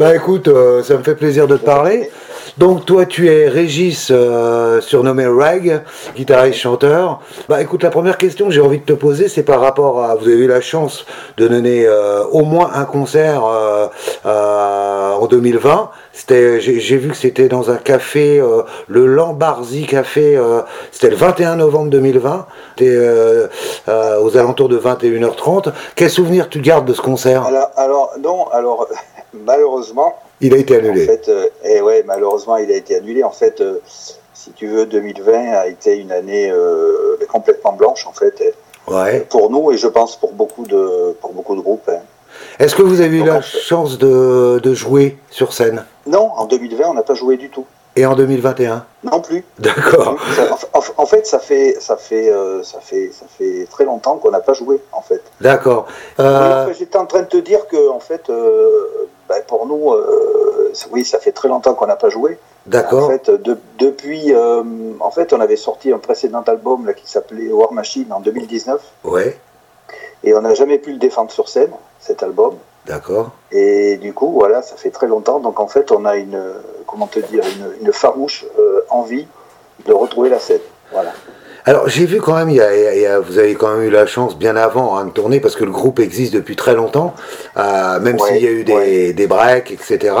Bah écoute, euh, ça me fait plaisir de te parler. Donc toi tu es Régis, euh, surnommé Rag, guitariste chanteur. Bah écoute, la première question que j'ai envie de te poser, c'est par rapport à, vous avez eu la chance de donner euh, au moins un concert en 2020. C'était, j'ai vu que c'était dans un café, le Lambarzi Café. c'était le 21 novembre 2020. C'était aux alentours de 21h30. Quel souvenir tu gardes de ce concert? Alors, non, alors, malheureusement, Il a été en annulé. fait, euh, eh ouais, malheureusement, il a été annulé. En fait, euh, si tu veux, 2020 a été une année euh, complètement blanche, en fait, eh, Ouais. pour nous et je pense pour beaucoup de, pour beaucoup de groupes. hein. Est-ce que vous avez eu Donc, la en chance de, de jouer sur scène? Non, en 2020, on n'a pas joué du tout. Et en 2021 Non plus. D'accord. En, en- en fait, ça fait, ça fait, euh, ça fait, ça fait très longtemps qu'on n'a pas joué, en fait. D'accord. Euh, J'étais en train de te dire que, en fait, euh, ben, pour nous, euh, oui, ça fait très longtemps qu'on n'a pas joué. En D'accord. fait, de- depuis, euh, en fait, on avait sorti un précédent album là, qui s'appelait War Machine en 2019, Ouais. et on n'a jamais pu le défendre sur scène, cet album. D'accord. Et du coup, voilà, ça fait très longtemps. Donc, en fait, on a une, comment te dire, une, une farouche euh, envie de retrouver la scène. Voilà. Alors j'ai vu quand même, il y a- il y a- il y a- vous avez quand même eu la chance bien avant hein, de tourner parce que le groupe existe depuis très longtemps, euh, même Ouais, s'il y a eu des, ouais. des breaks, etc.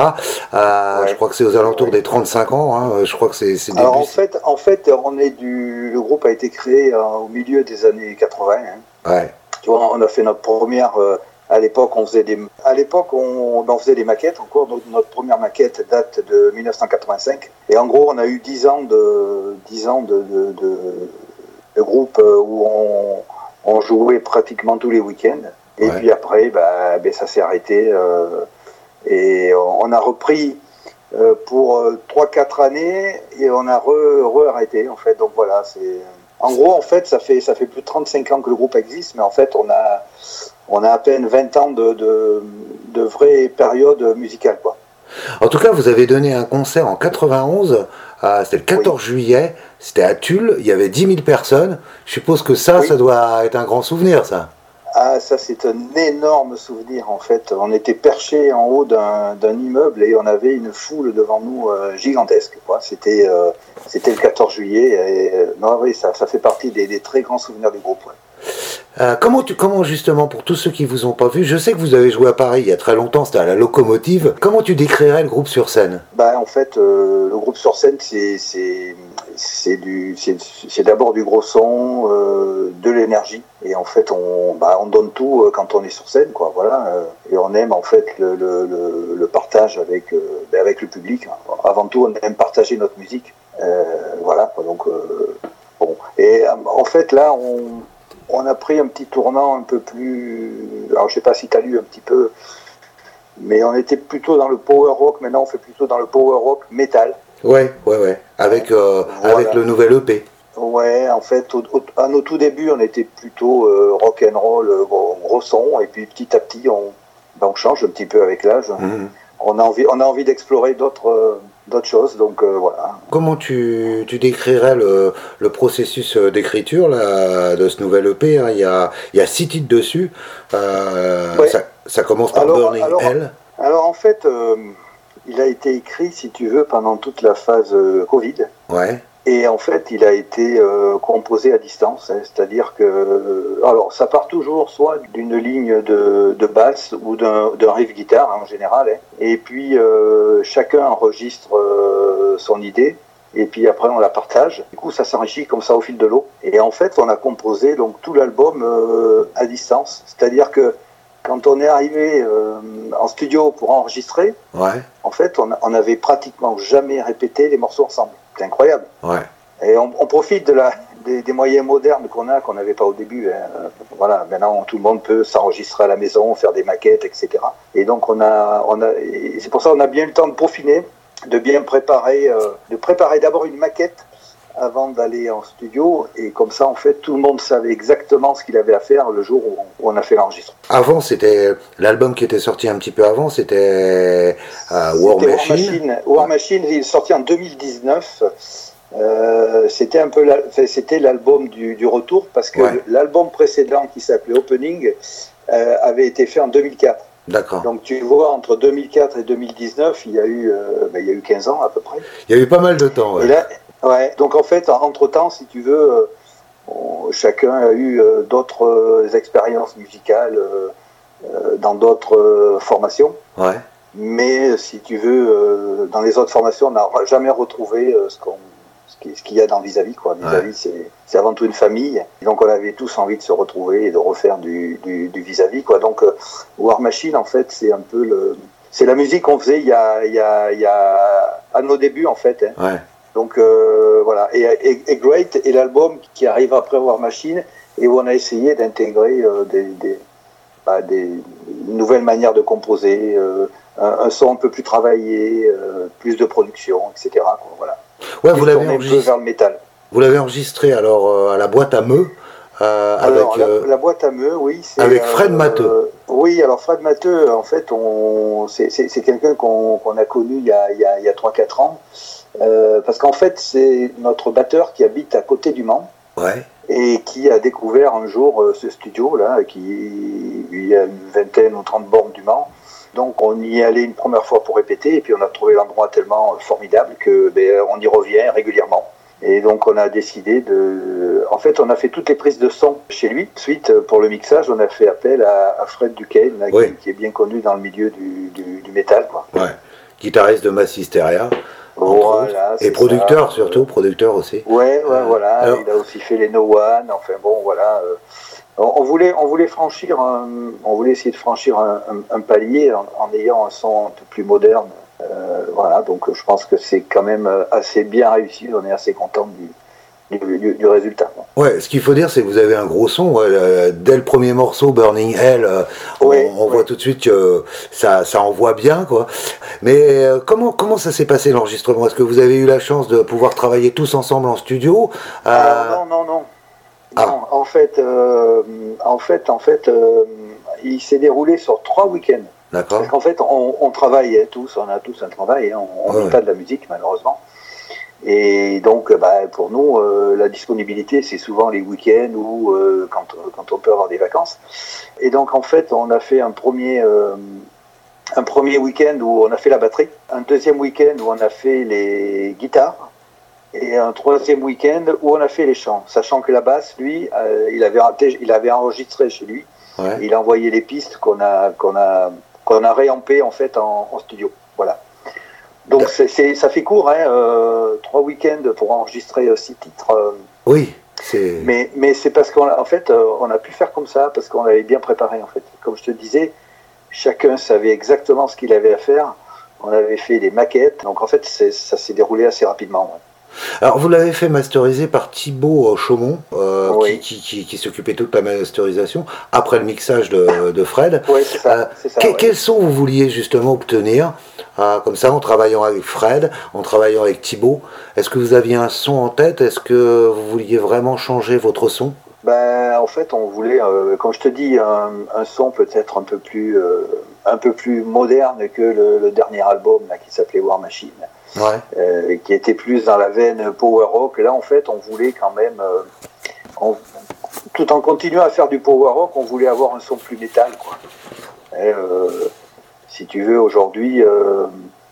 Euh, Ouais. Je crois que c'est aux alentours des 35 ans. hein, Je crois que c'est Alors, en fait, en fait, on est du, le groupe a été créé euh, au milieu des années 80. hein. Ouais. Tu vois, on a fait notre première. à l'époque, on faisait des. À l'époque, on, on faisait des maquettes. Encore notre, notre première maquette date de 1985. Et en gros, on a eu 10 ans de 10 ans de, de, de, de groupe euh, où on, on jouait pratiquement tous les week-ends. Et Ouais. puis après, bah, ben, ça s'est arrêté. euh, et on a repris euh, pour 3-4 années et on a re- re-arrêté en fait. Donc voilà, c'est. En gros, en fait, ça fait, ça fait plus de 35 ans que le groupe existe, mais en fait, on a, on a à peine 20 ans de, de, de vraie période musicale. Quoi. En tout cas, vous avez donné un concert en 91. euh, c'était le 14 juillet. C'était à Tulle. Il y avait 10 000 personnes. Je suppose que ça, Oui. ça doit être un grand souvenir, ça. Ah, ça, c'est un énorme souvenir, en fait. On était perché en haut d'un immeuble et on avait une foule devant nous euh, gigantesque. C'était euh, c'était le 14 juillet. Et, euh, non, oui, ça, ça fait partie des, des très grands souvenirs du groupe. ouais. Euh, comment, tu, comment justement, pour tous ceux qui vous ont pas vu, je sais que vous avez joué à Paris il y a très longtemps, c'était à la locomotive. Comment tu décrirais le groupe sur scène? Bah, en fait, euh, le groupe sur scène, c'est c'est d'abord du gros son, euh, de l'énergie, et en fait, on bah, on donne tout quand on est sur scène, quoi. Voilà, et on aime en fait le partage avec ben, avec le public. Avant tout, on aime partager notre musique. Voilà, donc bon. Et en fait, là, on on a pris un petit tournant un peu plus. Alors, je sais pas si tu as lu un petit peu mais on était plutôt dans le power rock. Maintenant, on fait plutôt dans le power rock metal. Ouais, ouais, ouais. Avec, euh, Voilà. avec le nouvel EP. Ouais, en fait, au, au- à nos tout débuts, on était plutôt euh, rock and roll, euh, gros, gros son, et puis petit à petit, on, ben, on change un petit peu avec l'âge. Mhm. On a envie, on a envie d'explorer d'autres, d'autres choses, donc euh, voilà. Comment tu, tu décrirais le, le processus euh, d'écriture là, de ce nouvel EP hein? Il y, a, il y a six titres dessus. Euh, Ouais. ça, ça commence par Alors- Burning alors- Hell. Alors en fait, euh, il a été écrit, si tu veux, pendant toute la phase Covid. Ouais, Et en fait, il a été euh, composé à distance, hein, c'est-à-dire que, euh, alors, ça part toujours soit d'une ligne de, de basse ou d'un riff guitare hein, en général, hein. et puis euh, chacun enregistre euh, son idée. Et puis après on la partage. Du coup ça s'enrichit comme ça au fil de l'eau. Et en fait on a composé donc tout l'album à distance. C'est-à-dire que quand on est arrivé euh, en studio pour enregistrer, ouais, en fait on, a- on avait pratiquement jamais répété les morceaux ensemble. C'est incroyable. ouais. Et on, on profite de la, des, des moyens modernes qu'on a, qu'on n'avait pas au début. hein. Voilà, maintenant tout le monde peut s'enregistrer à la maison, faire des maquettes, etc. Et donc on a, on a, c'est pour ça qu'on a bien eu le temps de peaufiner, de bien préparer, euh, de préparer d'abord une maquette avant d'aller en studio. Et comme ça, en fait, tout le monde savait exactement ce qu'il avait à faire le jour où on, a fait l'enregistrement. Avant, c'était l'album qui était sorti un petit peu avant, c'était euh, War Machine. War Machine, il est sorti en 2019. Euh, c'était un peu la- enfin, c'était l'album du, du retour parce que Ouais. l'album précédent qui s'appelait Opening euh, avait été fait en 2004 D'accord. Donc tu vois, entre 2004 et 2019, il y a eu, ben, il y a eu 15 ans à peu près. Il y a eu pas mal de temps. Ouais. Et là, ouais. Donc en fait, entre-temps, si tu veux, chacun a eu d'autres expériences musicales dans d'autres formations. Ouais. Mais si tu veux, dans les autres formations, on n'a jamais retrouvé ce qu'on ce qu'il y a dans vis-à-vis. Quoi. Vis-à-vis, ouais. c'est avant tout une famille. Donc on avait tous envie de se retrouver et de refaire du vis-à-vis. quoi. Donc euh, War Machine, en fait, c'est un peu le. C'est la musique qu'on faisait il y, a, il, y a, il y a à nos débuts, en fait. Hein. Ouais. Donc euh, voilà. Et, et, et, Great est l'album qui arrive après War Machine et où on a essayé d'intégrer euh, des, des, bah, des, nouvelles manières de composer, euh, un, un, son un peu plus travaillé, euh, plus de production, etc. Quoi, voilà. Ouais, vous l'avez enregistré. Vous l'avez enregistré alors euh, à la boîte à meux. Euh, alors, avec, la, la, boîte à meux, oui. Avec Fred Matteux. Oui, alors Fred Matteux, en fait, on, c'est, quelqu'un qu'on, qu'on a connu il y a, il y a, il y a 3-4 ans. Euh, parce qu'en fait, c'est notre batteur qui habite à côté du Mans. Ouais. Et qui a découvert un jour ce studio-là, qui il y a une vingtaine ou 30 bornes du Mans. Donc on y est allé une première fois pour répéter et puis on a trouvé l'endroit tellement formidable que ben, on y revient régulièrement. Et donc on a décidé de... En fait, on a fait toutes les prises de son chez lui. Ensuite, pour le mixage, on a fait appel à, Fred Duquesne, oui. qui, qui, est bien connu dans le milieu du, du, du métal. Quoi. Ouais. Guitariste de Mass Hysteria. Voilà, et producteur ça. surtout, producteur aussi. Ouais, ouais, euh, voilà. Alors... Il a aussi fait les No One. Enfin bon, voilà. Euh, on voulait, on voulait franchir, un, on voulait essayer de franchir un, un, un palier en, en, ayant un son un peu plus moderne. Euh, voilà, donc je pense que c'est quand même assez bien réussi. On est assez content du, du, du, du résultat. Ouais, ce qu'il faut dire, c'est que vous avez un gros son. Ouais, dès le premier morceau, Burning Hell, ouais, on, on ouais. voit tout de suite que ça, ça envoie bien, quoi. Mais euh, comment, comment ça s'est passé l'enregistrement? Est-ce que vous avez eu la chance de pouvoir travailler tous ensemble en studio? Euh... Non, non, non. Ah. Non, en fait, euh, en fait, en fait, euh, il s'est déroulé sur trois week-ends. D'accord. Parce qu'en fait, on, on, travaille tous, on a tous un travail, hein, on ne ouais. pas de la musique malheureusement. Et donc, bah, pour nous, euh, la disponibilité, c'est souvent les week-ends ou euh, quand, quand on peut avoir des vacances. Et donc, en fait, on a fait un premier, euh, un premier week-end où on a fait la batterie, un deuxième week-end où on a fait les guitares et un troisième week-end où on a fait les chants, sachant que la basse, lui, euh, il, avait, il avait enregistré chez lui, ouais. il a envoyé les pistes qu'on a, qu'on a, qu'on a réampées en fait en, en studio. Voilà. Donc c'est, c'est, ça fait court, hein, euh, trois week-ends pour enregistrer euh, six titres. euh, oui, c'est. Mais, mais c'est parce qu'en en fait, on a pu faire comme ça parce qu'on avait bien préparé en fait. Comme je te disais, chacun savait exactement ce qu'il avait à faire. On avait fait des maquettes, donc en fait, ça s'est déroulé assez rapidement. Ouais. Alors, vous l'avez fait masteriser par Thibaut Chaumont, euh, oui. qui, qui, qui, s'occupait toute la masterisation, après le mixage de, de Fred. Oui, c'est ça. Euh, ça que, ouais. Quels son vous vouliez justement obtenir, euh, comme ça, en travaillant avec Fred, en travaillant avec Thibaut? Est-ce que vous aviez un son en tête? Est-ce que vous vouliez vraiment changer votre son? Ben, en fait, on voulait, euh, comme je te dis, un, un son peut-être un peu plus, euh, un peu plus moderne que le, le dernier album là, qui s'appelait War Machine. Ouais. Euh, qui était plus dans la veine power rock. Et là, en fait, on voulait quand même, euh, on, tout en continuant à faire du power rock, on voulait avoir un son plus métal. Quoi. Et, euh, si tu veux, aujourd'hui,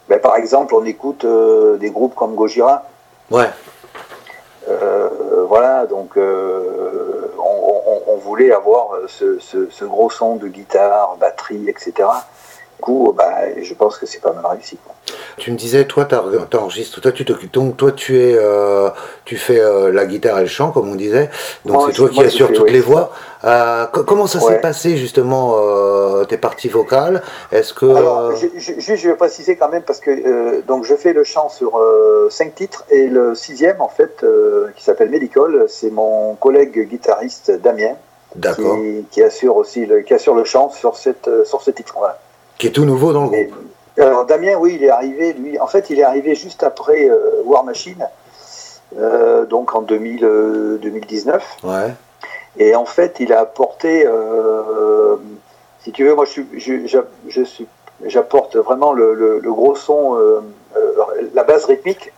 ben, par exemple, on écoute des groupes comme Gojira. Ouais. voilà, donc on, on, on, voulait avoir ce, ce, ce, gros son de guitare, batterie, etc. Du coup, bah, je pense que c'est pas mal réussi. Quoi. Tu me disais, toi, tu enregistres, toi, tu t'occupes, donc toi, tu es, euh, tu fais euh, la guitare et le chant, comme on disait. Donc c'est toi qui assures toutes oui, les voix. Euh, comment ça ouais. s'est passé justement euh, tes parties vocales? Est-ce que Alors, juste, je vais préciser quand même parce que euh, donc je fais le chant sur cinq titres et le sixième en fait, qui s'appelle Medical, c'est mon collègue guitariste Damien. Qui, qui, assure aussi le, qui assure le chant sur cette sur ce titre. Voilà. Qui est tout nouveau dans le groupe. Et, alors Damien, oui, il est arrivé, lui, en fait, il est arrivé juste après euh, War Machine, euh, donc en 2000, euh, 2019. Ouais. Et en fait, il a apporté, si tu veux, moi, je, je, je suis, j'apporte vraiment le, le, le, gros son, la base rythmique.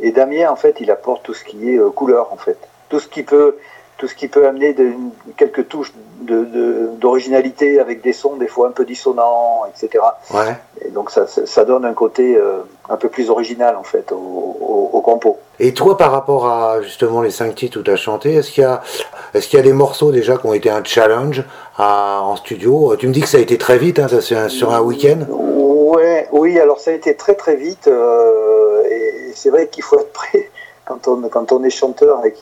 Et Damien, en fait, il apporte tout ce qui est couleur, en fait, tout ce qui peut tout ce qui peut amener de, quelques touches d'originalité de, avec des sons des fois un peu dissonants, etc. Ouais. Et donc ça, ça donne un côté euh, un peu plus original en fait au, au, compo. Et toi par rapport à justement les cinq titres où tu as chanté, est-ce qu'il y, a, est qu'il y a des morceaux déjà qui ont été un challenge à, en studio? Tu me dis que ça a été très vite, hein, ça c'est sur un week-end Ouais, oui, alors ça a été très très vite euh, et c'est vrai qu'il faut être prêt quand on, quand on est chanteur et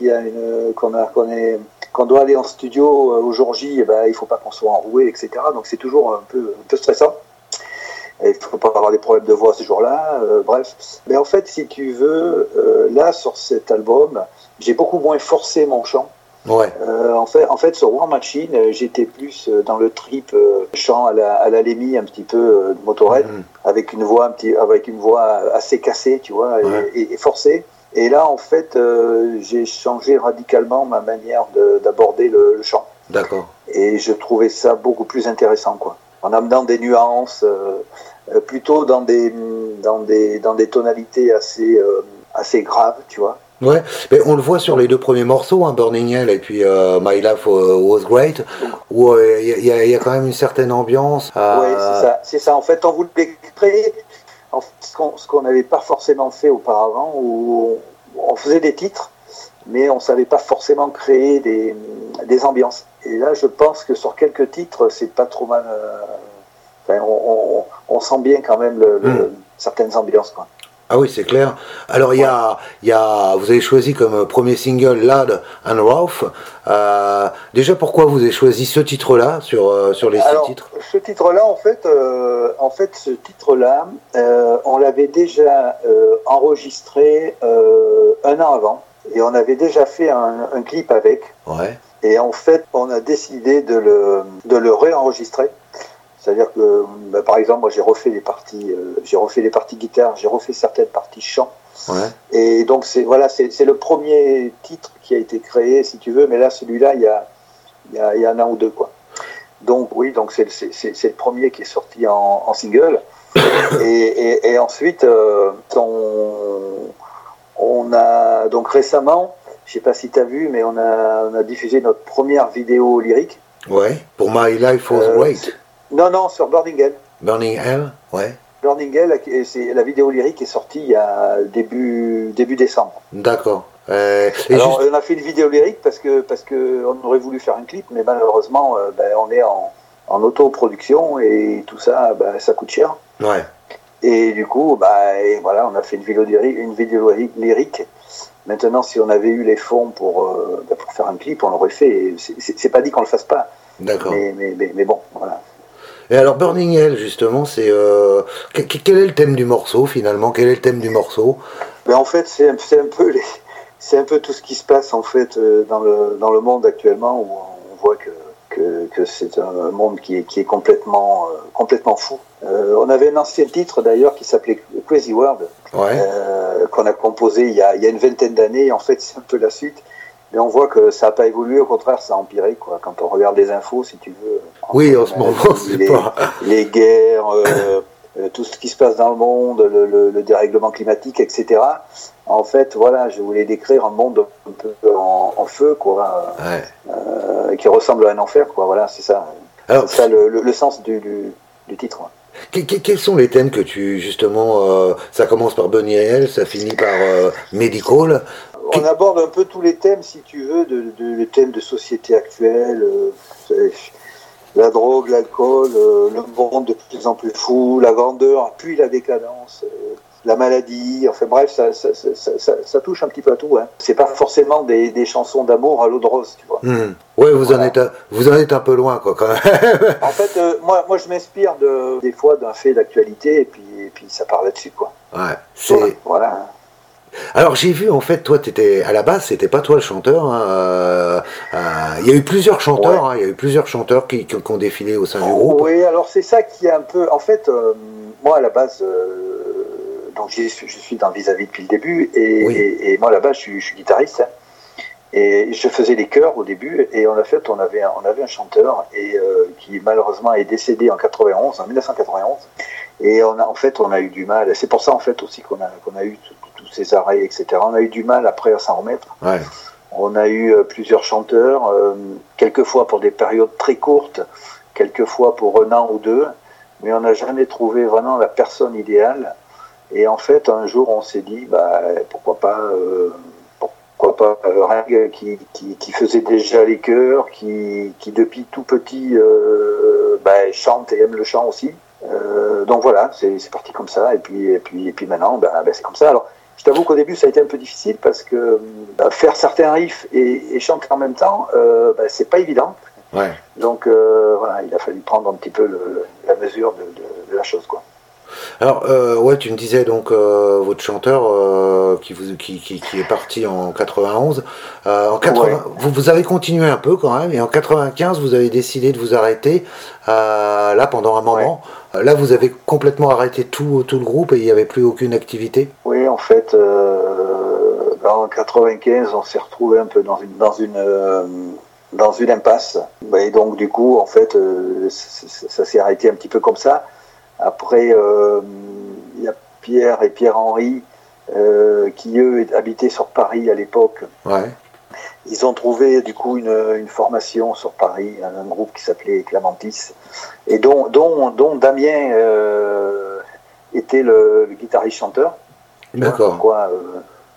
qu'on, doit aller en studio euh, au jour J, eh ben, il ne faut pas qu'on soit enroué, etc. Donc c'est toujours un peu, un peu stressant. il ne faut pas avoir des problèmes de voix ce jour-là, euh, bref. Mais en fait, si tu veux, euh, là, sur cet album, j'ai beaucoup moins forcé mon chant. Ouais. en, fait, en fait, sur War Machine, j'étais plus dans le trip chant à la, à la Lémi, un petit peu motorette, mm-hmm. avec, une voix un petit, avec une voix assez cassée, tu vois, et, et forcée. Et là, en fait, euh, j'ai changé radicalement ma manière d'aborder le, chant. D'accord. Et je trouvais ça beaucoup plus intéressant, quoi. En amenant des nuances, euh, euh, plutôt dans des, dans, des, dans des tonalités assez, assez graves, tu vois. Ouais, mais on le voit sur les deux premiers morceaux, hein, Burning Hell et puis My Life Was Great, où il y, y, a quand même une certaine ambiance. Oui, c'est ça, c'est ça. En fait, on voulait créer ce qu'on n'avait pas forcément fait auparavant, où on faisait des titres, mais on ne savait pas forcément créer des, des, ambiances. Et là, je pense que sur quelques titres, c'est pas trop mal. Euh, on, sent bien quand même le, hmm. certaines ambiances. Quoi. Ah oui, c'est clair. Alors, il y, a, y a, vous avez choisi comme premier single Lad and Ralph. Euh, déjà, pourquoi vous avez choisi ce titre-là sur, euh, sur les six titres? Ce titre-là, en fait, euh, en fait, ce titre-là, on l'avait déjà enregistré un an avant. Et on avait déjà fait un, un clip avec. Ouais. Et en fait, on a décidé de le, de le réenregistrer. C'est-à-dire que, bah, par exemple, moi j'ai refait les parties, euh, j'ai refait les parties guitare, j'ai refait certaines parties chant. Et donc c'est voilà, c'est le premier titre qui a été créé, si tu veux, mais là celui-là, il y a, y, a, un an ou deux quoi. Donc oui, donc c'est le premier qui est sorti en, single. et, et, ensuite, euh, on, on, a donc récemment, je sais pas si tu as vu, mais on a, on a diffusé notre première vidéo lyrique. Ouais, pour My Life Was euh, Great. Non, non, sur Burning Hell. Burning Hell, ouais. Burning Hell, c'est la vidéo lyrique est sortie il y a début, début décembre. D'accord. Euh, Alors, on a fait une vidéo lyrique parce que parce que on aurait voulu faire un clip, mais malheureusement, euh, ben, on est en, en autoproduction et tout ça, ben, ça coûte cher. Ouais. Et du coup, bah, voilà, on a fait une vidéo lyrique, une vidéo lyrique. Maintenant, si on avait eu les fonds pour, euh, ben, pour faire un clip, on l'aurait fait. C'est pas dit qu'on le fasse pas. D'accord. Mais, mais, mais, bon, voilà. Et alors Burning Hell, justement, c'est euh, quel est le thème du morceau finalement? Quel est le thème du morceau? Ben, En fait, c'est un, un, peu c'est un peu tout ce qui se passe en fait euh, dans le dans le monde actuellement où on voit que que, que c'est un monde qui est, qui est complètement euh, complètement fou. on avait un ancien titre d'ailleurs qui s'appelait Crazy World ouais. qu'on a composé il y a, il y a une vingtaine d'années. En fait, c'est un peu la suite. Mais on voit que ça n'a pas évolué, au contraire, ça a empiré. Quoi. Quand on regarde les infos, si tu veux. Oui, en ce moment, c'est pas. Les guerres, euh, euh, tout ce qui se passe dans le monde, le, dérèglement climatique, etc. En fait, voilà, je voulais décrire un monde un peu en, feu, quoi, euh, qui ressemble à un enfer, quoi. Voilà, c'est ça. C'est ça le, sens du, du, titre. Quels sont les thèmes que tu, justement, ça commence par Bunny ça finit par Medical. On aborde un peu tous les thèmes, si tu veux, de, les thèmes de société actuelle, euh, la drogue, l'alcool, euh, le monde de plus en plus fou, la grandeur, puis la décadence, euh, la maladie, enfin bref, ça, touche un petit peu à tout. Hein. C'est pas forcément des, chansons d'amour à l'eau de rose, tu vois. Hmm. Oui, vous, en êtes, vous en êtes un peu loin, quoi, quand même. en fait, moi, moi, je m'inspire de, des fois d'un fait d'actualité, et puis, et puis ça part là-dessus, quoi. Ouais, c'est... Voilà. Alors j'ai vu en fait, toi, étais, à la base, c'était pas toi le chanteur. Hein, euh, euh, il y a eu plusieurs chanteurs. Hein, il y a eu plusieurs chanteurs qui, ont défilé au sein du groupe. Oui, alors c'est ça qui est un peu. En fait, euh, moi à la base, donc je suis dans vis-à-vis depuis le début, et, moi base, je suis, guitariste. Hein. et je faisais les chœurs au début, et en fait, on avait un, on avait un chanteur et qui malheureusement est décédé en 91, en 1991. Et on a, en fait, on a eu du mal. C'est pour ça en fait aussi qu'on a, qu'on a eu ces arrêts, etc. On a eu du mal après à s'en remettre. Ouais. On a eu plusieurs chanteurs, quelquefois pour des périodes très courtes, quelquefois pour un an ou deux, mais on n'a jamais trouvé vraiment la personne idéale. Et en fait, un jour, on s'est dit, bah, pourquoi pas, euh, pourquoi pas euh, qui, qui, faisait déjà les chœurs, qui, qui depuis tout petit euh, bah, chante et aime le chant aussi. Euh, donc voilà, c'est parti comme ça. Et puis, et puis, et puis maintenant, bah, bah c'est comme ça. Alors, je t'avoue qu'au début, ça a été un peu difficile parce que bah, faire certains riffs et, et, chanter en même temps, c'est pas évident. Ouais. Donc voilà, il a fallu prendre un petit peu le, la mesure de, de, de, la chose, quoi. Alors, euh, ouais, tu me disais donc euh, votre chanteur euh, qui, vous, qui, qui, qui, est parti en 91. Euh, en 80, ouais. vous, vous, avez continué un peu quand même, et en 95, vous avez décidé de vous arrêter là pendant un moment. Ouais. Là, vous avez complètement arrêté tout, tout le groupe et il n'y avait plus aucune activité? Oui, en fait, en 95, on s'est retrouvé un peu dans une. Dans une dans une impasse. Et donc, du coup, en fait, ça s'est arrêté un petit peu comme ça. Après, euh, il y a Pierre et Pierre-Henri euh, qui, eux, habitaient sur Paris à l'époque. Ouais. Ils ont trouvé, du coup, une, une formation sur Paris, un, un groupe qui s'appelait Clamantis, et dont, dont, dont Damien euh, était le, le guitariste-chanteur. D'accord. Quoi,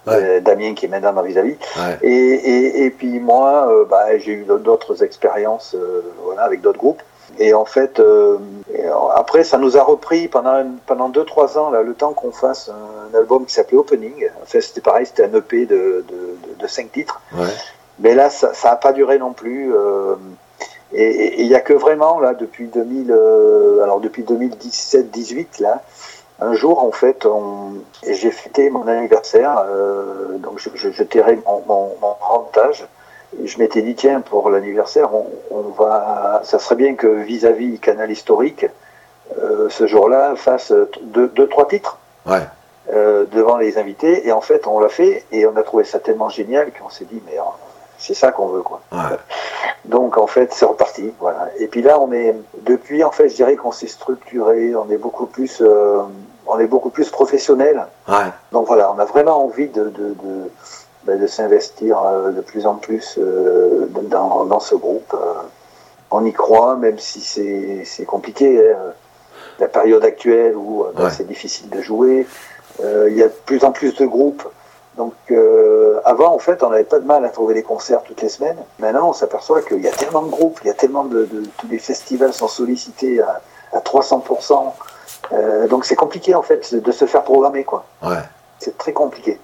Ouais. Damien qui est maintenant dans vis-à-vis. Ouais. Et, et, et, puis moi, euh, bah, j'ai eu d'autres expériences voilà, avec d'autres groupes. Et en fait, euh, après, ça nous a repris pendant pendant deux trois ans là, le temps qu'on fasse un, album qui s'appelait Opening. Enfin, c'était pareil, c'était un EP de, de, de, de cinq titres. Ouais. Mais là, ça n'a pas duré non plus. Euh, et il n'y a que vraiment là depuis 2000, euh, alors depuis 2017-18 là, un jour, en fait, j'ai fêté mon anniversaire, euh, donc je, je, je tirais mon, mon, mon rentage. Je m'étais dit, tiens, pour l'anniversaire, on, on, va, ça serait bien que vis-à-vis -vis Canal Historique, euh, ce jour-là, fasse deux, deux, trois titres ouais. euh, devant les invités. Et en fait, on l'a fait et on a trouvé ça tellement génial qu'on s'est dit, mais c'est ça qu'on veut, quoi. Ouais. Donc en fait, c'est reparti, voilà. Et puis là, on est depuis, en fait, je dirais qu'on s'est structuré, on est beaucoup plus, euh, on est beaucoup plus professionnel. Ouais. Donc voilà, on a vraiment envie de de, de, ben, de s'investir euh, de plus en plus euh, dans, dans ce groupe. on y croit, même si c'est compliqué. Hein. La période actuelle où ouais. c'est difficile de jouer, il y a de plus en plus de groupes. Donc euh, avant, en fait, on n'avait pas de mal à trouver des concerts toutes les semaines. Maintenant, on s'aperçoit qu'il y a tellement de groupes, il y a tellement de, de tous les festivals sont sollicités à, à 300%. Euh, donc c'est compliqué en fait de se faire programmer quoi. Ouais. C'est très compliqué.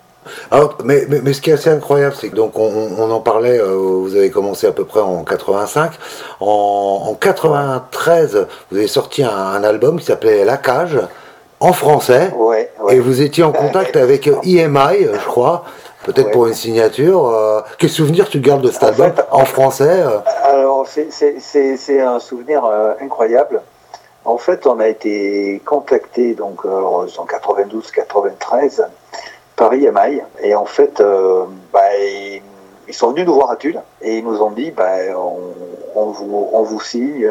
Alors, mais, mais, mais, ce qui est assez incroyable, c'est que donc on, on en parlait, euh, vous avez commencé à peu près en 85. En, en 93, vous avez sorti un, un album qui s'appelait La Cage en français. Ouais, ouais. Et vous étiez en contact avec EMI, je crois, peut-être ouais. pour une signature. Euh, quel souvenir tu gardes de cet en album fait, en français euh? Alors, c'est un souvenir euh, incroyable. En fait, on a été contacté donc en 92-93 par EMI. Et en fait, euh, bah, ils, ils, sont venus nous voir à Tulle et ils nous ont dit bah, on, on, vous, on vous signe.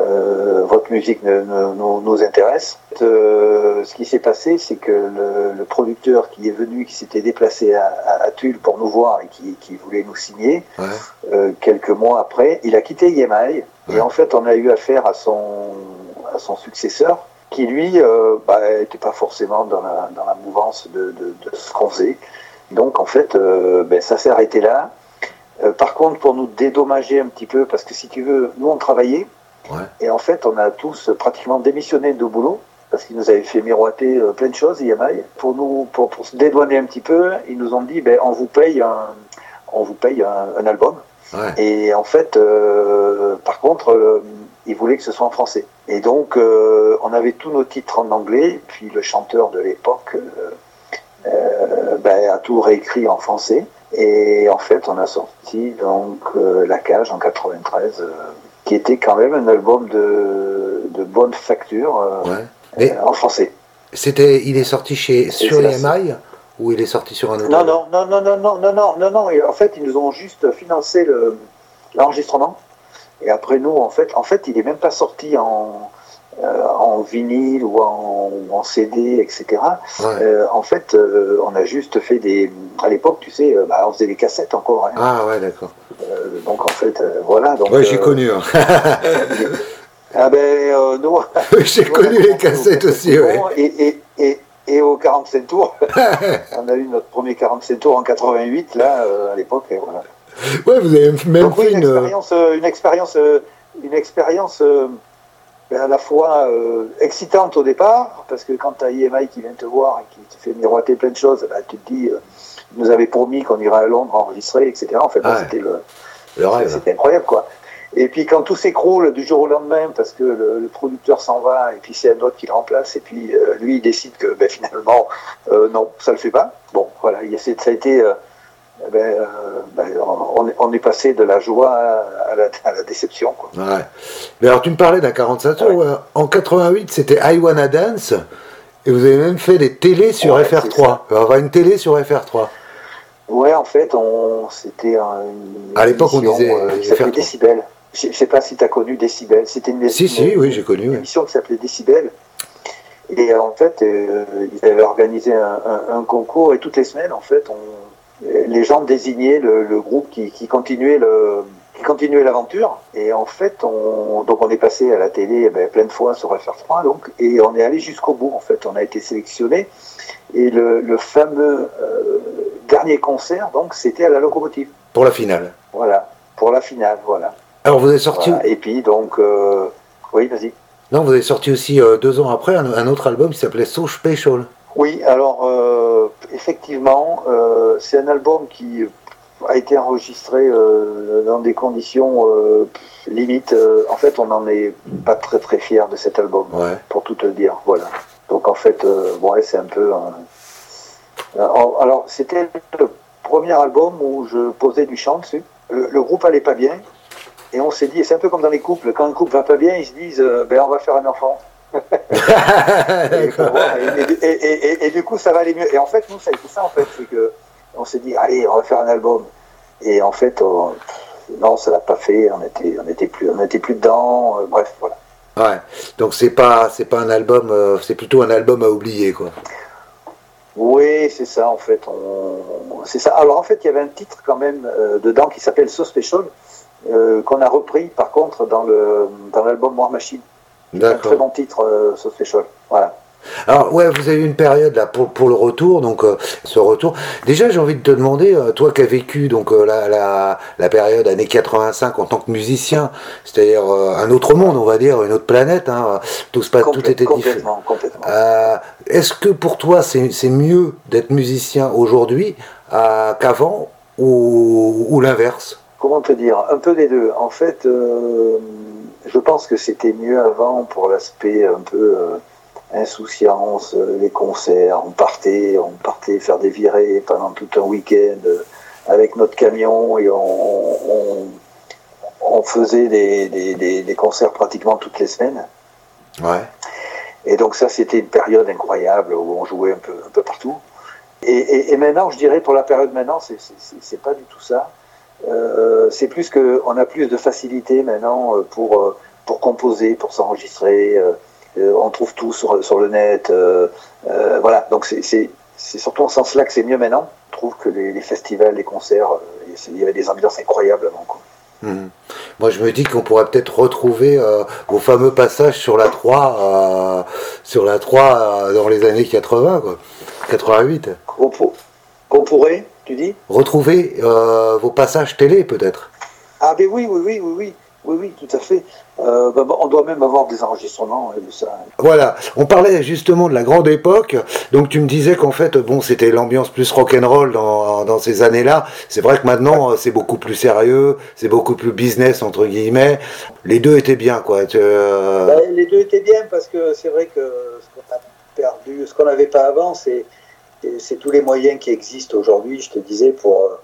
Euh, votre musique ne, ne, nous, nous, intéresse. Euh, ce qui s'est passé, c'est que le, le, producteur qui est venu, qui s'était déplacé à, à, à, Tulle pour nous voir et qui, qui voulait nous signer, ouais. euh, quelques mois après, il a quitté ouais. et en fait, on a eu affaire à son, à son successeur qui lui n'était bah, pas forcément dans la, dans la mouvance de, de, de ce qu'on faisait. Donc en fait, euh, ben, ça s'est arrêté là. Euh, par contre, pour nous dédommager un petit peu, parce que si tu veux, nous on travaillait, Ouais. Et en fait, on a tous pratiquement démissionné de boulot parce qu'ils nous avaient fait miroiter euh, plein de choses, IMI. Pour nous, pour, pour, se dédouaner un petit peu, ils nous ont dit, ben, on vous paye un, on vous paye un, un album. Ouais. Et en fait, euh, par contre, euh, ils voulaient que ce soit en français. Et donc, euh, on avait tous nos titres en anglais. Puis le chanteur de l'époque euh, ben, a tout réécrit en français. Et en fait, on a sorti donc La Cage en 93 qui était quand même un album de, de bonne facture euh, ouais. Euh, en français. C'était, il est sorti chez sur EMI ou il est sorti sur un autre Non non non non non non non non non non. En fait, ils nous ont juste financé le l'enregistrement. Et après nous, en fait, en fait, il est même pas sorti en en vinyle ou en, CD, etc. en fait, on a juste fait des. À l'époque, tu sais, bah, on faisait des cassettes encore. Hein. Ah ouais, d'accord. donc en fait, voilà. Donc, ouais, j'ai connu. Hein. ah ben, nous. j'ai connu les cassettes aussi, ouais. Et, et, et, au 45 tours, on a eu notre premier 45 tours en 88, là, à l'époque, voilà. Ouais, vous avez même fait une, expérience, une expérience, une expérience ben, à la fois euh, excitante au départ, parce que quand tu as IMI qui vient te voir et qui te fait miroiter plein de choses, ben, tu te dis, euh, il nous avait promis qu'on irait à Londres enregistrer, etc. En fait, c'était le, C'était incroyable, quoi. Et puis quand tout s'écroule du jour au lendemain, parce que le, producteur s'en va, et puis c'est un autre qui le remplace, et puis euh, lui il décide que ben, finalement, non, ça le fait pas. Bon, voilà, ça a été eh ben, euh, ben, on, est passé de la joie à la, déception. Quoi. Ouais. Mais alors, tu me parlais d'un 45 tours. En 88, c'était I Wanna Dance. Et vous avez même fait des télés sur FR3. Enfin, une télé sur FR3. Ouais, en fait, on, c'était À l'époque, on disait. Euh, Décibel. Je ne sais pas si tu as connu Décibel. C'était une, si, si, oui, j'ai connu. Une émission qui s'appelait Décibel. Et en fait, euh, ils avaient organisé un, un, concours et toutes les semaines, en fait, on, les gens désignaient le, groupe qui, continuait le qui continuait l'aventure. Et en fait on donc on est passé à la télé eh ben, plein de fois sur FR3 donc et on est allé jusqu'au bout en fait. On a été sélectionné. Et le, fameux euh, dernier concert donc c'était à la locomotive. Pour la finale. Voilà. Pour la finale voilà. Alors vous avez sorti et puis donc euh, oui vas-y. Non vous avez sorti aussi euh, deux ans après un, autre album qui s'appelait So Special oui alors effectivement, euh, c'est un album qui a été enregistré euh, dans des conditions euh, limites. en fait, on n'en est pas très très fier de cet album, pour tout te dire. Voilà. Donc en fait, bon, c'est un peu. alors, c'était le premier album où je posais du chant dessus. Le, groupe allait pas bien. Et on s'est dit, c'est un peu comme dans les couples, quand un couple va pas bien, ils se disent, ben, on va faire un enfant. Et, du coup, ça va aller mieux. Et en fait, nous, ça a été ça, en fait, c'est que on s'est dit, allez, on va faire un album. Et en fait, non, ça l'a pas fait. On était, on était plus, on était plus dedans. Euh, bref, voilà. Ouais. Donc c'est pas, c'est pas un album, euh, c'est plutôt un album à oublier, quoi. Oui, c'est ça, en fait. C'est ça. Alors en fait, il y avait un titre quand même euh, dedans qui s'appelle So Special, qu'on a repris par contre dans le dans l'album War Machine. Un très bon titre, euh, Special. Voilà. Alors ouais, vous avez eu une période là pour, pour le retour, donc euh, ce retour. Déjà, j'ai envie de te demander, euh, toi qui as vécu donc euh, la, la, la, période années 85 en tant que musicien, c'est-à-dire un autre monde, on va dire, une autre planète, hein, tout se passe, tout était différent. Complètement. Est-ce que pour toi c'est mieux d'être musicien aujourd'hui qu'avant ou, ou l'inverse? Comment te dire? Un peu des deux. En fait je pense que c'était mieux avant pour l'aspect un peu euh, insouciance, euh, les concerts. On partait, on partait faire des virées pendant tout un week-end euh, avec notre camion et on, on, faisait des, des, concerts pratiquement toutes les semaines. Ouais. Et donc ça, c'était une période incroyable où on jouait un peu, un peu partout. Et, et, maintenant, je dirais pour la période maintenant, c'est pas du tout ça. Euh, c'est plus qu'on a plus de facilité maintenant euh, pour, euh, pour composer, pour s'enregistrer. on trouve tout sur, sur le net. voilà, donc c'est surtout en ce sens-là que c'est mieux maintenant. Je trouve que les, festivals, les concerts, il y avait des ambiances incroyables avant. Quoi. Mmh. Moi, je me dis qu'on pourrait peut-être retrouver vos fameux passages sur la 3, sur la 3 dans les années 80, quoi. 88. Qu'on pourrait tu dis Retrouver euh, vos passages télé, peut-être Ah, ben oui, oui, oui, oui, oui. Oui, oui, tout à fait. Euh, ben, on doit même avoir des enregistrements de ça. Voilà, on parlait justement de la grande époque. Donc tu me disais qu'en fait, bon, c'était l'ambiance plus rock'n'roll dans, dans ces années-là. C'est vrai que maintenant, c'est beaucoup plus sérieux, c'est beaucoup plus business entre guillemets. Les deux étaient bien, quoi. Euh, ben, les deux étaient bien parce que c'est vrai que ce qu'on a perdu, ce qu'on n'avait pas avant, c'est c'est tous les moyens qui existent aujourd'hui, je te disais, pour. Euh,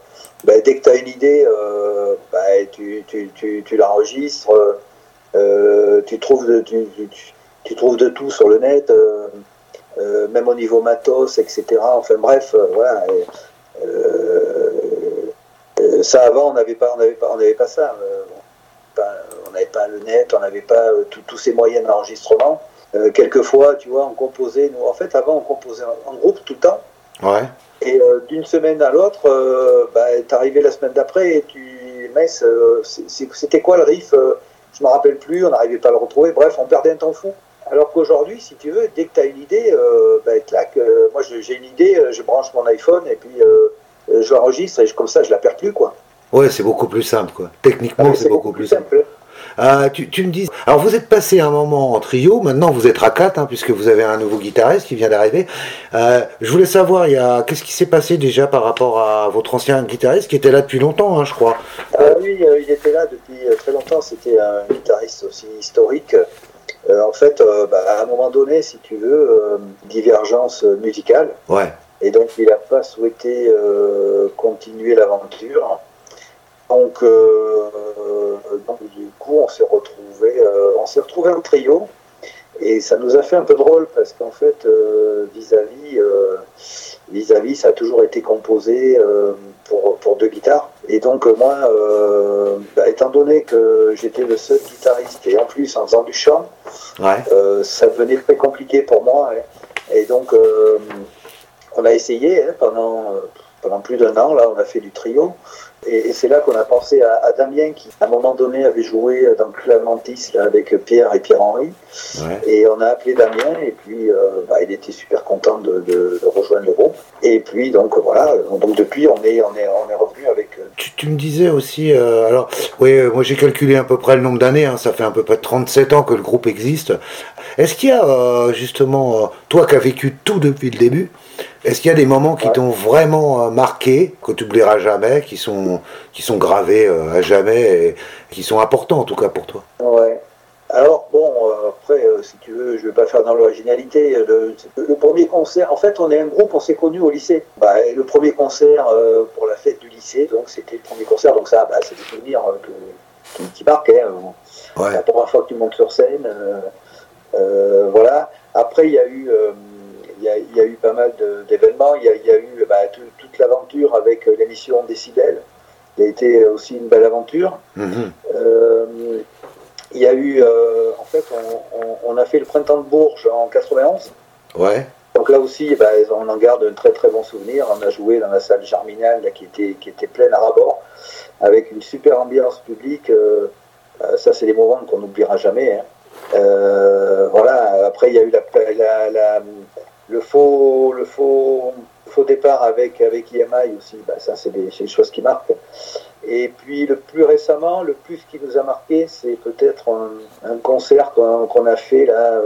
bah, dès que tu as une idée, euh, bah, tu, l'enregistres, euh, tu, trouves de, tu, trouves de tout sur le net, même au niveau matos, etc. Enfin bref, voilà. ça avant, on n'avait pas, on pas, on pas ça. on n'avait pas le net, on n'avait pas tous ces moyens d'enregistrement. quelquefois, tu vois, on composait, nous, en fait, avant, on composait en, groupe tout le temps. Ouais. Et d'une semaine à l'autre, bah, t'arrivais la semaine d'après et tu, Metz, c'était quoi le riff Je me rappelle plus, on n'arrivait pas à le retrouver. Bref, on perdait un temps fou. Alors qu'aujourd'hui, si tu veux, dès que tu as une idée, euh, bah, clac, moi j'ai une idée, je branche mon iPhone et puis je l'enregistre et comme ça je la perds plus quoi. Ouais, c'est beaucoup plus simple, quoi. Techniquement, ah, c'est beaucoup, plus simple. Euh, tu, me dis, alors vous êtes passé un moment en trio, maintenant vous êtes à quatre, hein, puisque vous avez un nouveau guitariste qui vient d'arriver. Euh, je voulais savoir, il y a, qu'est-ce qui s'est passé déjà par rapport à votre ancien guitariste qui était là depuis longtemps, hein, je crois. Euh, oui, il était là depuis très longtemps, c'était un guitariste aussi historique. en fait, bah, à un moment donné, si tu veux, divergence musicale. Ouais. Et donc il n'a pas souhaité continuer l'aventure. Euh, donc, du coup, on s'est retrouvé, euh, on s'est retrouvé en trio. Et ça nous a fait un peu drôle parce qu'en fait, euh, vis-à-vis, vis-à-vis, ça a toujours été composé pour, pour deux guitares. Et donc moi, bah, étant donné que j'étais le seul guitariste et en plus en faisant du chant, ça devenait très compliqué pour moi. Hein. Et donc, on a essayé hein, pendant, pendant plus d'un an. Là, on a fait du trio. Et, c'est là qu'on a pensé à, Damien qui, à un moment donné, avait joué dans Clamantis là, avec Pierre et Pierre-Henri. Et on a appelé Damien et puis euh, bah, il était super content de, rejoindre le groupe. Et puis donc voilà, donc depuis on est on est on est revenu avec. Euh, tu, me disais aussi, euh, alors oui, moi j'ai calculé à peu près le nombre d'années. Hein, ça fait à peu près 37 ans que le groupe existe. Est-ce qu'il y a justement toi qui as vécu tout depuis le début? Est-ce qu'il y a des moments qui t'ont vraiment euh, marqué, que tu n'oublieras jamais, qui sont, qui sont gravés euh, à jamais, et qui sont importants en tout cas pour toi? Ouais. Alors, bon, euh, après, si tu veux, je ne vais pas faire dans l'originalité. Le, premier concert, en fait, on est un groupe, on s'est connu au lycée. Bah, le premier concert pour la fête du lycée, donc c'était le premier concert, donc ça, bah, c'est des souvenirs qui, qui marquaient. Hein. La première fois que tu montes sur scène. voilà. Après, il y a eu il y, a, eu pas mal d'événements. Il, y a eu bah, toute l'aventure avec euh, l'émission Décibel, qui a été aussi une belle aventure. Mhm. Euh, il y a eu, euh, en fait, on, a fait le printemps de Bourges en 91. Ouais. Donc là aussi, bah, on en garde un très très bon souvenir. On a joué dans la salle Germinal qui, était, qui était pleine à rabord, avec une super ambiance publique. ça, c'est des moments qu'on n'oubliera jamais. Hein. voilà. Après, il y a eu la, le faux, le faux, faux départ avec, avec IMI aussi, bah, ça c'est des, choses qui marquent. Et puis le plus récemment, le plus qui nous a marqué, c'est peut-être un, concert qu'on a fait là,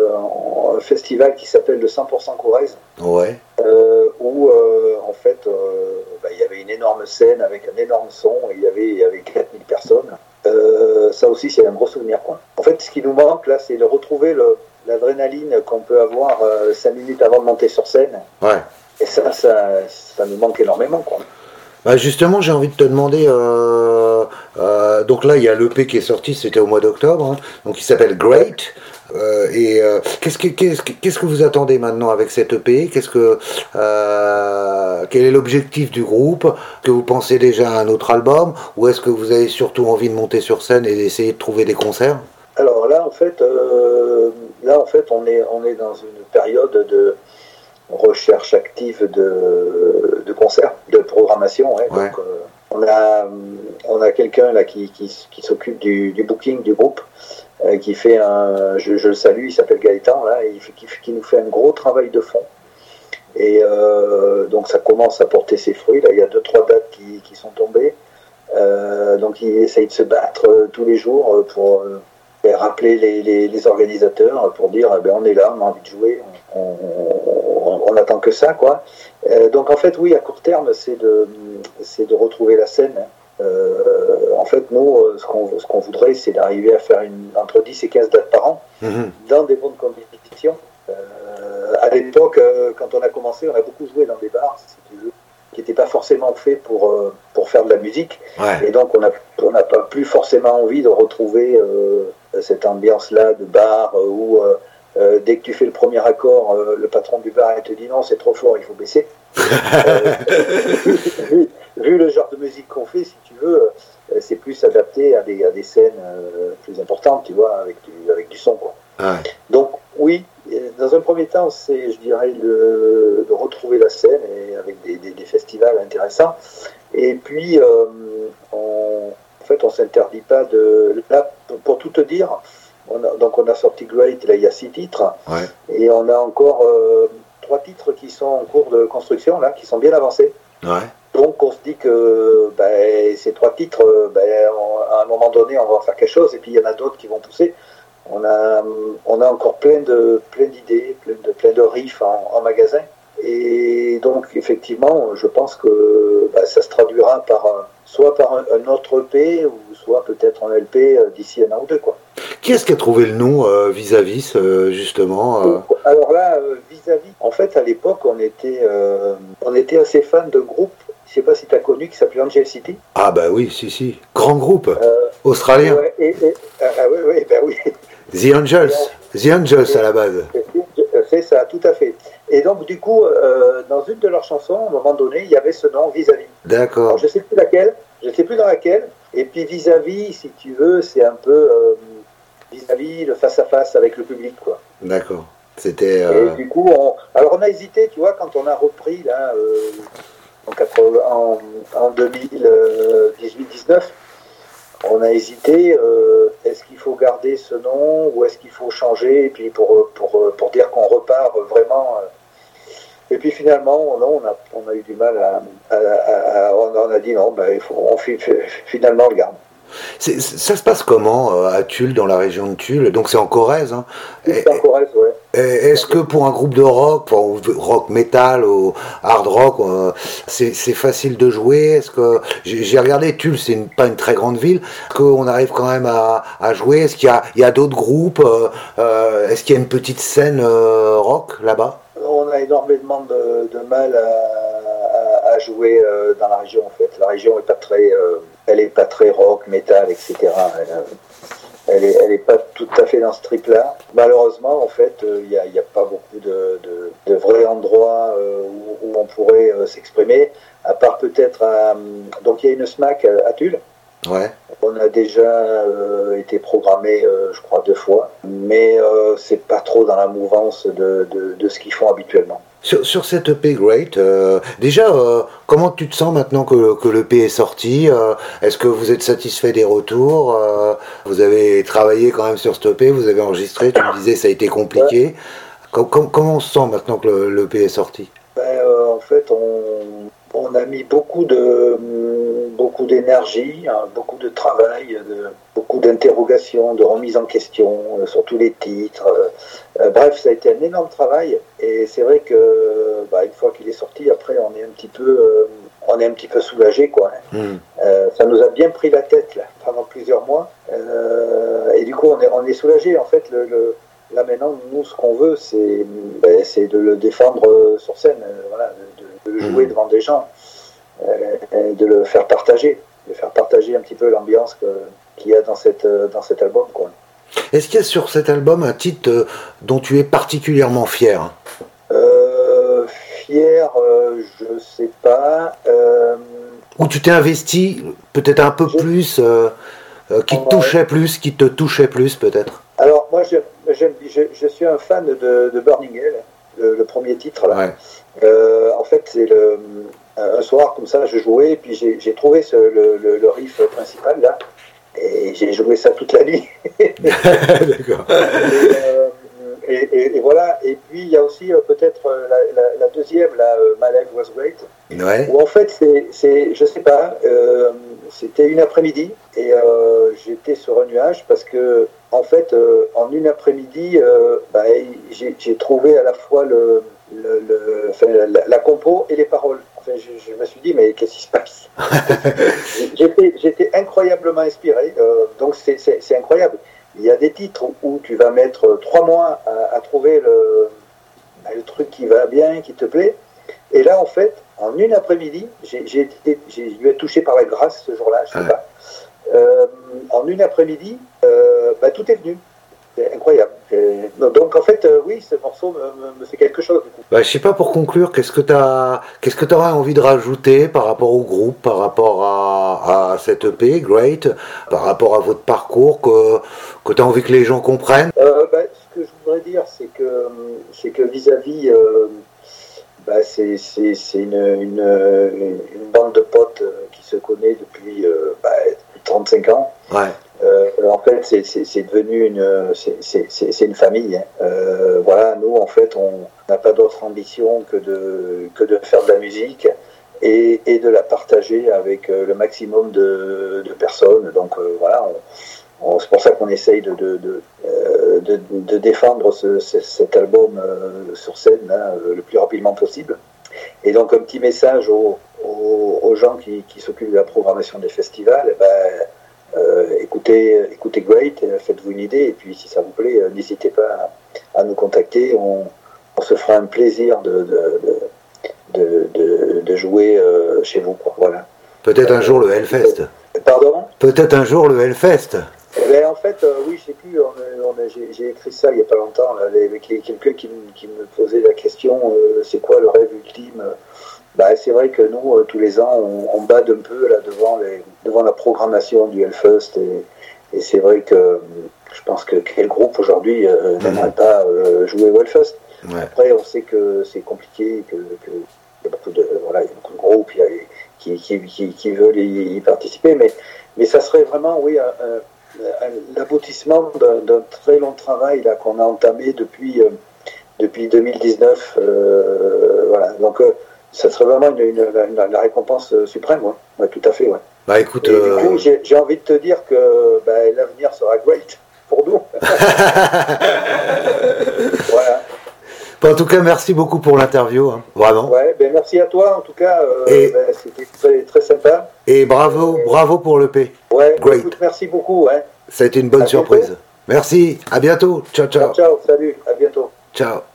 un festival qui s'appelle le 100% Corrèze. Ouais. Euh, où euh, en fait euh, bah, il y avait une énorme scène avec un énorme son et il y avait, y avait 4000 personnes. ça aussi c'est un gros souvenir. Quoi. En fait ce qui nous manque là c'est de retrouver le, l'adrénaline qu'on peut avoir euh, cinq minutes avant de monter sur scène. Ouais. Et ça, ça, ça nous manque énormément. Quoi. Bah justement, j'ai envie de te demander. Euh, euh, donc là, il y a l'EP qui est sorti, c'était au mois d'octobre, hein. donc il s'appelle Great. et qu'est-ce que qu'est-ce que qu'est-ce que vous attendez maintenant avec cette EP Qu'est-ce que quel est l'objectif du groupe? Que vous pensez déjà à un autre album? Ou est-ce que vous avez surtout envie de monter sur scène et d'essayer de trouver des concerts? Là, en fait, on est, on est dans une période de recherche active de, de concerts, de programmation. Donc, euh, on a, on a quelqu'un là qui, qui, qui s'occupe du, du, booking du groupe, euh, qui fait un, je, je le salue, il s'appelle Gaëtan, là, il qui, qui, nous fait un gros travail de fond. Et euh, donc ça commence à porter ses fruits. Là, il y a deux trois dates qui, qui sont tombées. donc il essaye de se battre tous les jours pour rappeler les, organisateurs pour dire eh ben, on est là, on a envie de jouer, on, on, attend que ça. quoi. Euh, donc en fait, oui, à court terme, c'est de, de retrouver la scène. Euh, en fait, nous, euh, ce qu'on voudrait, c'est d'arriver à faire une, entre 10 et 15 dates par an mhm. dans des bonnes compétitions. à l'époque, quand on a commencé, on a beaucoup joué dans des bars, qui n'étaient pas forcément faits pour, pour faire de la musique. Et donc, on n'a on pas plus forcément envie de retrouver euh, cette ambiance-là de bar euh, où euh, dès que tu fais le premier accord, le patron du bar te dit non, c'est trop fort, il faut baisser. vu, le genre de musique qu'on fait, si tu veux, c'est plus adapté à des, à des scènes plus importantes, tu vois, avec du, avec du son. Quoi. Donc oui, dans un premier temps, c'est, je dirais, de, retrouver la scène et avec des, des, festivals intéressants. Et puis, on, en fait, on s'interdit pas de. Là, pour tout te dire, on a, donc on a sorti Great, là il y a six titres, et on a encore trois titres qui sont en cours de construction, là, qui sont bien avancés. Donc on se dit que ben, ces trois titres, ben, à un moment donné, on va en faire quelque chose, et puis il y en a d'autres qui vont pousser. On a, on a encore plein de plein d'idées, plein de, plein de riffs en, magasin. Et donc effectivement, je pense que ben, ça se traduira par soit par un, autre EP ou soit peut-être un LP euh, d'ici un an ou deux. Quoi. Qui est-ce qui a trouvé le nom euh, vis-à-vis, euh, justement Alors là, vis-à-vis, en fait, à l'époque, on était, on était assez fan de groupes. Je ne sais pas si tu as connu, qui s'appelait Angel City. Ah bah oui, si, si. Grand groupe. Australien. ah, oui, oui, ben oui. The Angels. The Angels à la base. C'est ça, tout à fait. Et donc, du coup, dans une de leurs chansons, à un moment donné, il y avait ce nom vis-à-vis. D'accord. Je ne sais plus laquelle, je sais plus dans laquelle. Et puis vis-à-vis, si tu veux, c'est un peu euh, vis-à-vis, le face-à-face avec le public, quoi. D'accord. C'était. Euh, Et du coup, on... alors on a hésité, tu vois, quand on a repris là euh, en, en, 2018-19, on a hésité. est-ce qu'il faut garder ce nom ou est-ce qu'il faut changer Et puis pour pour, pour dire qu'on repart vraiment et puis finalement, non, on, a, on a eu du mal à. on, a dit non, ben, il faut, on finalement le garde. Ça se passe comment euh, à Tulle, dans la région de Tulle? Donc c'est en Corrèze. Hein? C'est en Corrèze, oui. Est-ce que pour un groupe de rock, ou rock metal ou hard rock, euh, c'est facile de jouer? Est-ce que j'ai regardé Tulle, c'est pas une très grande ville. Est-ce qu'on arrive quand même à, jouer? Est-ce qu'il y a, d'autres groupes euh, Est-ce qu'il y a une petite scène rock là-bas? On a énormément de, mal à, jouer euh, dans la région en fait. La région est pas très, euh, elle pas très rock, metal, etc. n'est elle est, pas tout à fait dans ce trip-là. Malheureusement, en fait, euh, il n'y a, a, pas beaucoup de, vrais endroits où, on pourrait s'exprimer, à part peut-être donc il y a une SMAC à Tulle. Ouais. On a déjà euh, été programmé, euh, je crois, deux fois, mais euh, c'est pas trop dans la mouvance de, de, ce qu'ils font habituellement. Sur, sur cette EP Great, déjà, comment tu te sens maintenant que, que l'EP est sorti Est-ce que vous êtes satisfait des retours Vous avez travaillé quand même sur cette EP, vous avez enregistré, tu me disais ça a été compliqué. comment on se sent maintenant que l'EP est sorti? Ben, En fait, on, on a mis beaucoup de beaucoup d'énergie, hein, beaucoup de travail, beaucoup d'interrogations, de remise en question euh, sur tous les titres. Euh, euh, bref, ça a été un énorme travail et c'est vrai que bah, une fois qu'il est sorti, après on est un petit peu on est un petit peu soulagé quoi. Hein. Hmm. ça nous a bien pris la tête là, pendant plusieurs mois et du coup on est on est soulagé en fait le, là maintenant nous ce qu'on veut c'est ben, de le défendre sur scène voilà de, le jouer hmm. devant des gens euh, de le faire partager, de faire partager un petit peu l'ambiance qu'il y a dans, cette, dans cet album. Quoi. Est-ce qu'il y a sur cet album un titre euh, dont tu es particulièrement fier? Euh, Fier, je sais pas. Où tu t'es investi peut-être un peu plus, qui te touchait plus, qui te touchait plus peut-être? Alors moi je, je, suis un fan de, de Burning Hell, le, premier titre là. en fait c'est le un soir, comme ça, je jouais, et puis j'ai trouvé ce, le, le, riff principal, là, et j'ai joué ça toute la nuit. D'accord. Euh, et, et, voilà, et puis il y a aussi euh, peut-être euh, la, deuxième, la My Life Was Great, ouais. où en fait, c'est, je sais pas, c'était une après-midi, et j'étais sur un nuage parce que, en fait, en une après-midi, bah, j'ai trouvé à la fois le, le, la, compo et les paroles je, me suis dit, mais qu'est-ce qui se passe? J'étais incroyablement inspiré, euh, donc c'est incroyable. Il y a des titres où tu vas mettre trois mois à, trouver le, le, truc qui va bien, qui te plaît. Et là, en fait, en une après-midi, j'ai dû être touché par la grâce ce jour-là, je sais pas. Euh, en une après-midi, euh, bah, tout est venu. C'est incroyable. donc en fait, euh, oui, ce morceau me, fait quelque chose. Bah, je sais pas pour conclure, qu'est-ce que tu qu'est-ce que aurais envie de rajouter par rapport au groupe, par rapport à à, cette EP, Great, par rapport à votre parcours, que, que tu as envie que les gens comprennent? Bah, Ce que je voudrais dire, c'est que, c'est que vis-à-vis, bah, c'est, une, une, bande de potes qui se connaît depuis bah, 35 ans. Ouais. en fait, c'est, devenu une, c'est, une famille. Hein. voilà, nous, en fait, on n'a pas d'autre ambition que de, que de faire de la musique et, et de la partager avec euh, le maximum de, de personnes. Donc euh, voilà, c'est pour ça qu'on essaye de, de, de, euh, de défendre ce, cet album sur scène hein, le plus rapidement possible. Et donc un petit message aux, aux, gens qui, qui s'occupent de la programmation des festivals, eh ben, euh, écoutez, écoutez Great, faites-vous une idée, et puis si ça vous plaît, n'hésitez pas à, à, nous contacter, on, on, se fera un plaisir de, de, de, jouer euh, chez vous. Quoi. Voilà. Peut-être un jour le Hellfest. Pardon? Peut-être un jour le Hellfest. Ben, en fait, euh, oui, je sais plus, j'ai écrit ça il n'y a pas longtemps, avec quelqu'un qui, qui, me posait la question, euh, c'est quoi le rêve ultime? Bah, C'est vrai que nous, tous les ans, on, bade un peu là, devant, les, devant la programmation du Hellfest, et, et c'est vrai que je pense que quel groupe aujourd'hui n'aimerait pas jouer au Hellfest? Après, on sait que c'est compliqué, que, que il y a beaucoup de, voilà, il y a beaucoup de groupes qui, qui, qui, veulent y, participer, mais, mais ça serait vraiment, oui, l'aboutissement d'un très long travail là qu'on a entamé depuis, euh, depuis 2019. Euh, voilà, donc euh, ça serait vraiment une, la récompense suprême, ouais. tout à fait, ouais. Bah écoute, du coup, j'ai envie de te dire que bah, l'avenir sera great pour nous. voilà en tout cas, merci beaucoup pour l'interview, hein, vraiment. Ouais, ben merci à toi, en tout cas, euh, ben, c'était très, très, sympa. Et bravo, bravo pour le P. Ouais, Great. Écoute, merci beaucoup. Hein. Ça a été une bonne surprise. Merci, à bientôt. Ciao, ciao. Ciao, ciao, salut, à bientôt. Ciao.